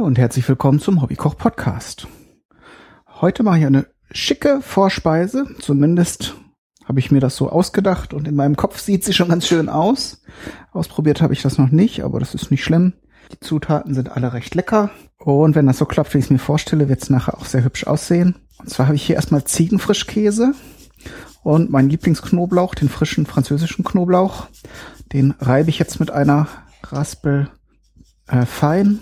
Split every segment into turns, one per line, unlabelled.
und herzlich willkommen zum Hobbykoch Podcast. Heute mache ich eine schicke Vorspeise, zumindest habe ich mir das so ausgedacht und in meinem Kopf sieht sie schon ganz schön aus. Ausprobiert habe ich das noch nicht, aber das ist nicht schlimm. Die Zutaten sind alle recht lecker und wenn das so klappt, wie ich es mir vorstelle, wird es nachher auch sehr hübsch aussehen. Und zwar habe ich hier erstmal Ziegenfrischkäse und meinen Lieblingsknoblauch, den frischen französischen Knoblauch. Den reibe ich jetzt mit einer Raspel äh, fein.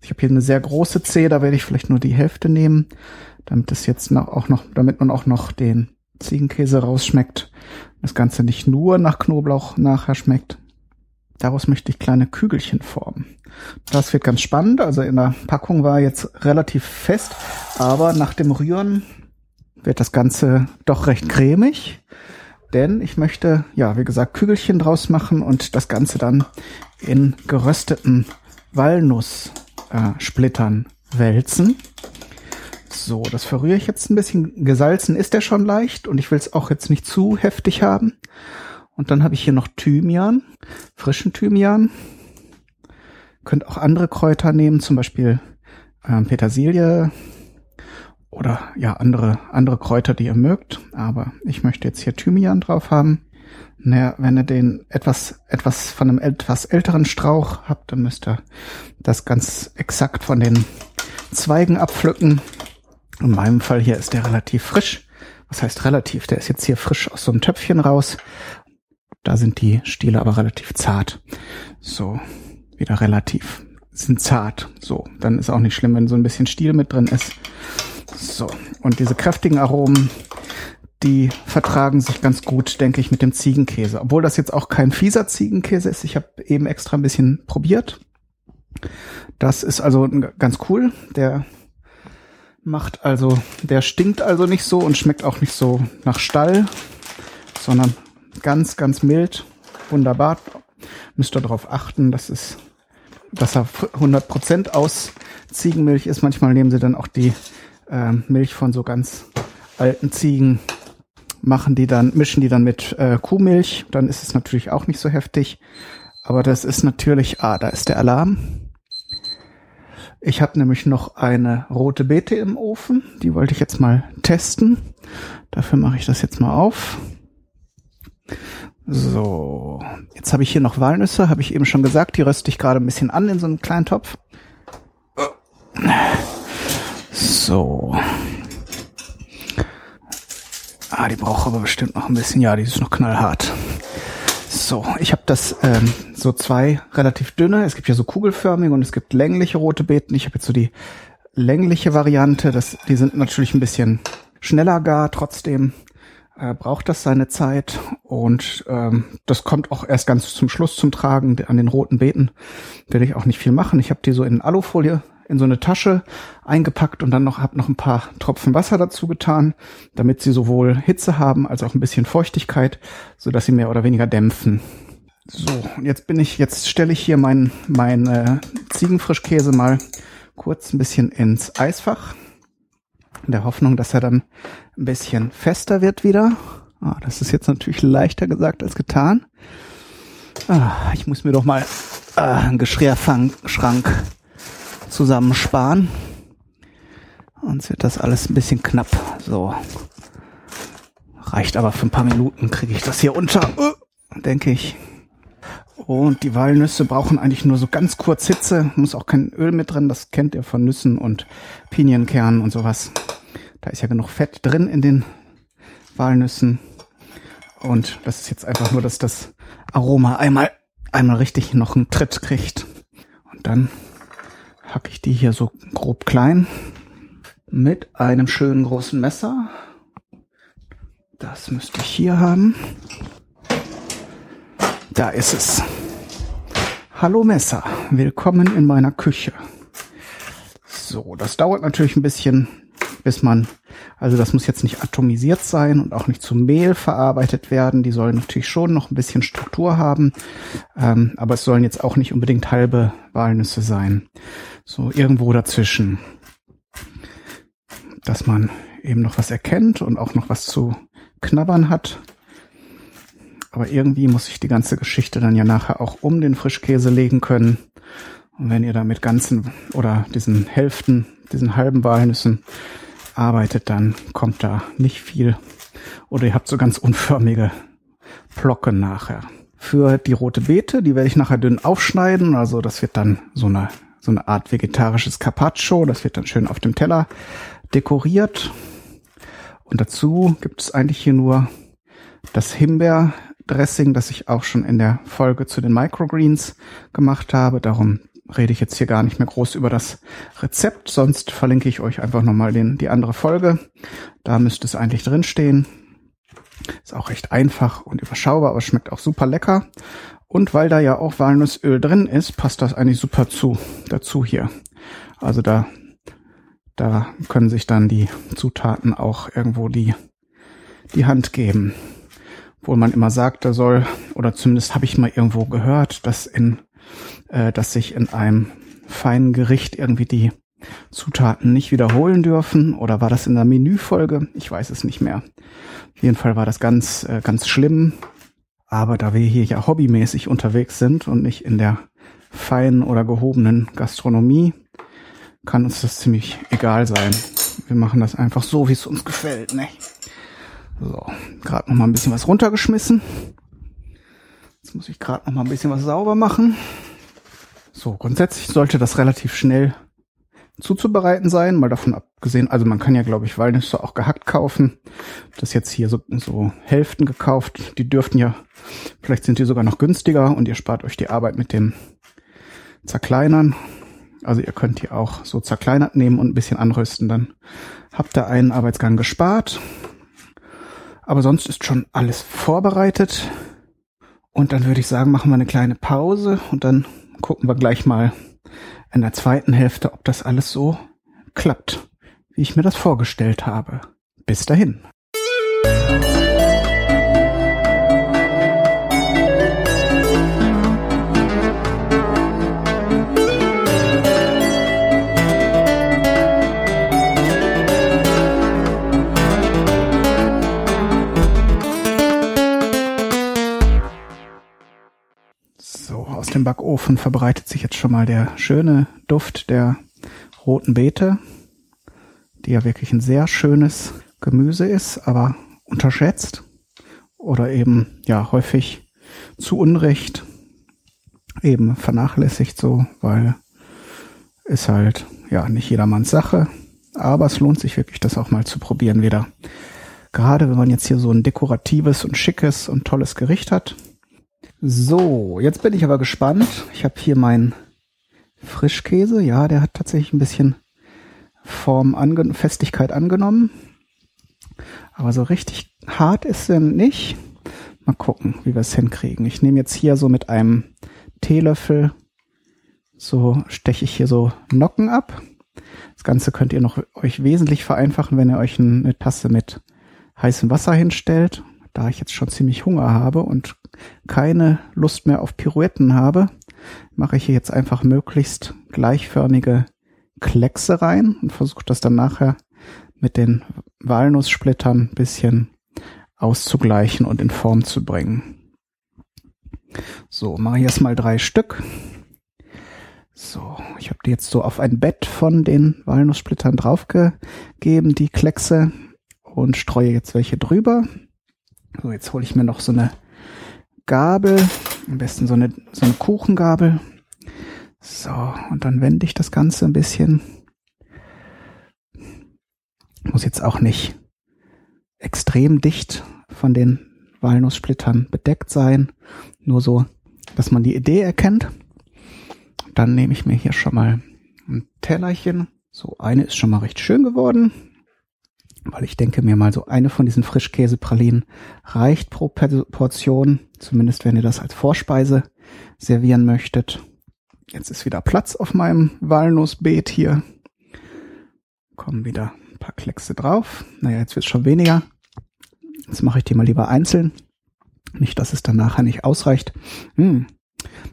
Ich habe hier eine sehr große Zehe, da werde ich vielleicht nur die Hälfte nehmen, damit es jetzt noch, auch noch, damit man auch noch den Ziegenkäse rausschmeckt. Das Ganze nicht nur nach Knoblauch nachher schmeckt. Daraus möchte ich kleine Kügelchen formen. Das wird ganz spannend. Also in der Packung war jetzt relativ fest, aber nach dem Rühren wird das Ganze doch recht cremig. Denn ich möchte, ja, wie gesagt, Kügelchen draus machen und das Ganze dann in gerösteten Walnusssplittern äh, wälzen. So, das verrühre ich jetzt ein bisschen. Gesalzen ist der schon leicht und ich will es auch jetzt nicht zu heftig haben. Und dann habe ich hier noch Thymian, frischen Thymian. Könnt auch andere Kräuter nehmen, zum Beispiel ähm, Petersilie oder ja andere andere Kräuter, die ihr mögt. Aber ich möchte jetzt hier Thymian drauf haben. Naja, wenn ihr den etwas, etwas von einem etwas älteren Strauch habt, dann müsst ihr das ganz exakt von den Zweigen abpflücken. In meinem Fall hier ist der relativ frisch. Was heißt relativ? Der ist jetzt hier frisch aus so einem Töpfchen raus. Da sind die Stiele aber relativ zart. So, wieder relativ. Sind zart. So, dann ist auch nicht schlimm, wenn so ein bisschen Stiel mit drin ist. So, und diese kräftigen Aromen, die vertragen sich ganz gut, denke ich, mit dem Ziegenkäse. Obwohl das jetzt auch kein fieser Ziegenkäse ist. Ich habe eben extra ein bisschen probiert. Das ist also ganz cool. Der macht also, der stinkt also nicht so und schmeckt auch nicht so nach Stall, sondern ganz, ganz mild. Wunderbar. Müsst ihr darauf achten, dass es, dass er 100% aus Ziegenmilch ist. Manchmal nehmen sie dann auch die äh, Milch von so ganz alten Ziegen machen die dann, mischen die dann mit äh, Kuhmilch, dann ist es natürlich auch nicht so heftig. Aber das ist natürlich, ah, da ist der Alarm. Ich habe nämlich noch eine rote Beete im Ofen, die wollte ich jetzt mal testen. Dafür mache ich das jetzt mal auf. So, jetzt habe ich hier noch Walnüsse, habe ich eben schon gesagt, die röste ich gerade ein bisschen an in so einem kleinen Topf. So. Ah, die braucht aber bestimmt noch ein bisschen. Ja, die ist noch knallhart. So, ich habe das ähm, so zwei relativ dünne. Es gibt ja so kugelförmige und es gibt längliche rote Beeten. Ich habe jetzt so die längliche Variante. Das, die sind natürlich ein bisschen schneller gar. Trotzdem äh, braucht das seine Zeit und ähm, das kommt auch erst ganz zum Schluss zum Tragen. An den roten Beeten will ich auch nicht viel machen. Ich habe die so in Alufolie in so eine Tasche eingepackt und dann noch habe noch ein paar Tropfen Wasser dazu getan, damit sie sowohl Hitze haben als auch ein bisschen Feuchtigkeit, so dass sie mehr oder weniger dämpfen. So, und jetzt bin ich, jetzt stelle ich hier meinen mein, äh, Ziegenfrischkäse mal kurz ein bisschen ins Eisfach. In der Hoffnung, dass er dann ein bisschen fester wird wieder. Ah, das ist jetzt natürlich leichter gesagt als getan. Ah, ich muss mir doch mal äh, einen Geschirrschrank zusammensparen. Sonst wird das alles ein bisschen knapp. So. Reicht aber für ein paar Minuten, kriege ich das hier unter, uh, denke ich. Und die Walnüsse brauchen eigentlich nur so ganz kurz Hitze. Muss auch kein Öl mit drin. Das kennt ihr von Nüssen und Pinienkernen und sowas. Da ist ja genug Fett drin in den Walnüssen. Und das ist jetzt einfach nur, dass das Aroma einmal, einmal richtig noch einen Tritt kriegt. Und dann hacke ich die hier so grob klein mit einem schönen großen Messer. Das müsste ich hier haben. Da ist es. Hallo Messer, willkommen in meiner Küche. So, das dauert natürlich ein bisschen, bis man, also das muss jetzt nicht atomisiert sein und auch nicht zu Mehl verarbeitet werden. Die sollen natürlich schon noch ein bisschen Struktur haben, ähm, aber es sollen jetzt auch nicht unbedingt halbe Walnüsse sein. So irgendwo dazwischen. Dass man eben noch was erkennt und auch noch was zu knabbern hat. Aber irgendwie muss ich die ganze Geschichte dann ja nachher auch um den Frischkäse legen können. Und wenn ihr da mit ganzen oder diesen Hälften, diesen halben Walnüssen arbeitet, dann kommt da nicht viel. Oder ihr habt so ganz unförmige Plocken nachher. Für die rote Beete, die werde ich nachher dünn aufschneiden. Also das wird dann so eine, so eine Art vegetarisches Carpaccio. Das wird dann schön auf dem Teller dekoriert. Und dazu gibt es eigentlich hier nur das Himbeerdressing, das ich auch schon in der Folge zu den Microgreens gemacht habe. Darum rede ich jetzt hier gar nicht mehr groß über das Rezept, sonst verlinke ich euch einfach nochmal den, die andere Folge. Da müsste es eigentlich drinstehen. Ist auch recht einfach und überschaubar, aber schmeckt auch super lecker. Und weil da ja auch Walnussöl drin ist, passt das eigentlich super zu, dazu hier. Also da, da können sich dann die Zutaten auch irgendwo die, die Hand geben. Obwohl man immer sagt, da soll, oder zumindest habe ich mal irgendwo gehört, dass in äh, dass sich in einem feinen Gericht irgendwie die Zutaten nicht wiederholen dürfen. Oder war das in der Menüfolge? Ich weiß es nicht mehr. Auf jeden Fall war das ganz, äh, ganz schlimm. Aber da wir hier ja hobbymäßig unterwegs sind und nicht in der feinen oder gehobenen Gastronomie, kann uns das ziemlich egal sein. Wir machen das einfach so, wie es uns gefällt. Ne? So, gerade noch mal ein bisschen was runtergeschmissen. Jetzt muss ich gerade noch mal ein bisschen was sauber machen. So, grundsätzlich sollte das relativ schnell zuzubereiten sein, mal davon abgesehen, also man kann ja, glaube ich, Walnüsse auch gehackt kaufen. Das jetzt hier so, so Hälften gekauft, die dürften ja, vielleicht sind die sogar noch günstiger und ihr spart euch die Arbeit mit dem Zerkleinern. Also ihr könnt die auch so zerkleinert nehmen und ein bisschen anrösten, dann habt ihr einen Arbeitsgang gespart. Aber sonst ist schon alles vorbereitet. Und dann würde ich sagen, machen wir eine kleine Pause und dann gucken wir gleich mal in der zweiten Hälfte, ob das alles so klappt, wie ich mir das vorgestellt habe. Bis dahin. Dem Backofen verbreitet sich jetzt schon mal der schöne Duft der roten Beete, die ja wirklich ein sehr schönes Gemüse ist, aber unterschätzt oder eben ja häufig zu Unrecht eben vernachlässigt so, weil ist halt ja nicht jedermanns Sache, aber es lohnt sich wirklich, das auch mal zu probieren wieder. Gerade wenn man jetzt hier so ein dekoratives und schickes und tolles Gericht hat, so, jetzt bin ich aber gespannt. Ich habe hier meinen Frischkäse. Ja, der hat tatsächlich ein bisschen Form, ange Festigkeit angenommen. Aber so richtig hart ist er nicht. Mal gucken, wie wir es hinkriegen. Ich nehme jetzt hier so mit einem Teelöffel, so steche ich hier so Nocken ab. Das Ganze könnt ihr noch euch wesentlich vereinfachen, wenn ihr euch eine Tasse mit heißem Wasser hinstellt. Da ich jetzt schon ziemlich Hunger habe und keine Lust mehr auf Pirouetten habe, mache ich hier jetzt einfach möglichst gleichförmige Kleckse rein und versuche das dann nachher mit den Walnusssplittern ein bisschen auszugleichen und in Form zu bringen. So, mache ich erstmal drei Stück. So, ich habe die jetzt so auf ein Bett von den Walnusssplittern draufgegeben, die Kleckse, und streue jetzt welche drüber. So, jetzt hole ich mir noch so eine Gabel, am besten so eine, so eine Kuchengabel. So, und dann wende ich das Ganze ein bisschen. Muss jetzt auch nicht extrem dicht von den Walnusssplittern bedeckt sein. Nur so, dass man die Idee erkennt. Dann nehme ich mir hier schon mal ein Tellerchen. So, eine ist schon mal recht schön geworden weil ich denke mir mal so eine von diesen Frischkäsepralinen reicht pro Portion, zumindest wenn ihr das als Vorspeise servieren möchtet. Jetzt ist wieder Platz auf meinem Walnussbeet hier. Kommen wieder ein paar Kleckse drauf. Naja, jetzt wird schon weniger. Jetzt mache ich die mal lieber einzeln. Nicht, dass es dann nachher nicht ausreicht. Hm.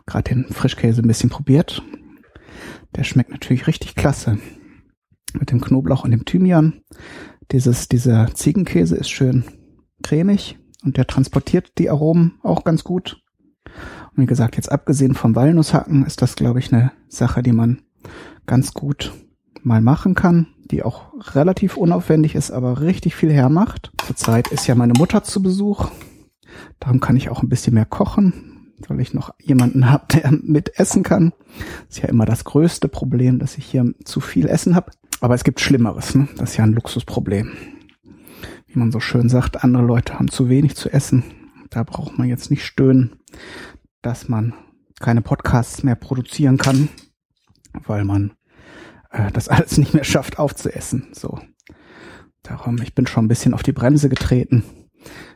Gerade den Frischkäse ein bisschen probiert. Der schmeckt natürlich richtig klasse. Mit dem Knoblauch und dem Thymian. Dieses, dieser Ziegenkäse ist schön cremig und der transportiert die Aromen auch ganz gut. Und wie gesagt, jetzt abgesehen vom Walnusshacken ist das, glaube ich, eine Sache, die man ganz gut mal machen kann, die auch relativ unaufwendig ist, aber richtig viel hermacht. Zurzeit ist ja meine Mutter zu Besuch. Darum kann ich auch ein bisschen mehr kochen, weil ich noch jemanden habe, der mit essen kann. Ist ja immer das größte Problem, dass ich hier zu viel Essen habe. Aber es gibt Schlimmeres. Ne? Das ist ja ein Luxusproblem. Wie man so schön sagt, andere Leute haben zu wenig zu essen. Da braucht man jetzt nicht stöhnen, dass man keine Podcasts mehr produzieren kann, weil man äh, das alles nicht mehr schafft aufzuessen. So. Darum, ich bin schon ein bisschen auf die Bremse getreten,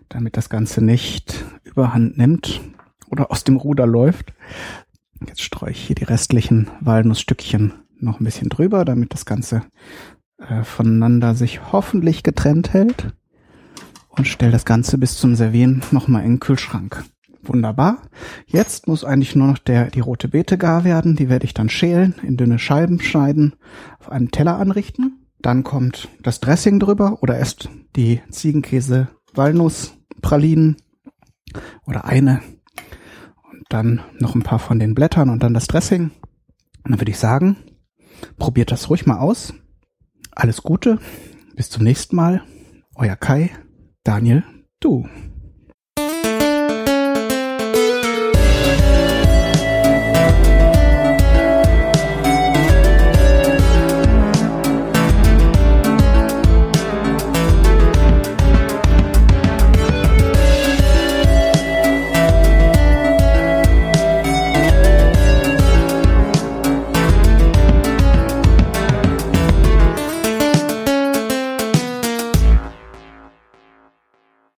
damit das Ganze nicht überhand nimmt oder aus dem Ruder läuft. Jetzt streue ich hier die restlichen Walnussstückchen noch ein bisschen drüber, damit das Ganze äh, voneinander sich hoffentlich getrennt hält. Und stelle das Ganze bis zum Servieren nochmal in den Kühlschrank. Wunderbar. Jetzt muss eigentlich nur noch der, die rote Beete gar werden. Die werde ich dann schälen, in dünne Scheiben schneiden, auf einem Teller anrichten. Dann kommt das Dressing drüber oder erst die Ziegenkäse Walnuss Pralinen oder eine und dann noch ein paar von den Blättern und dann das Dressing. Und dann würde ich sagen, probiert das ruhig mal aus. Alles Gute. Bis zum nächsten Mal. Euer Kai, Daniel, du.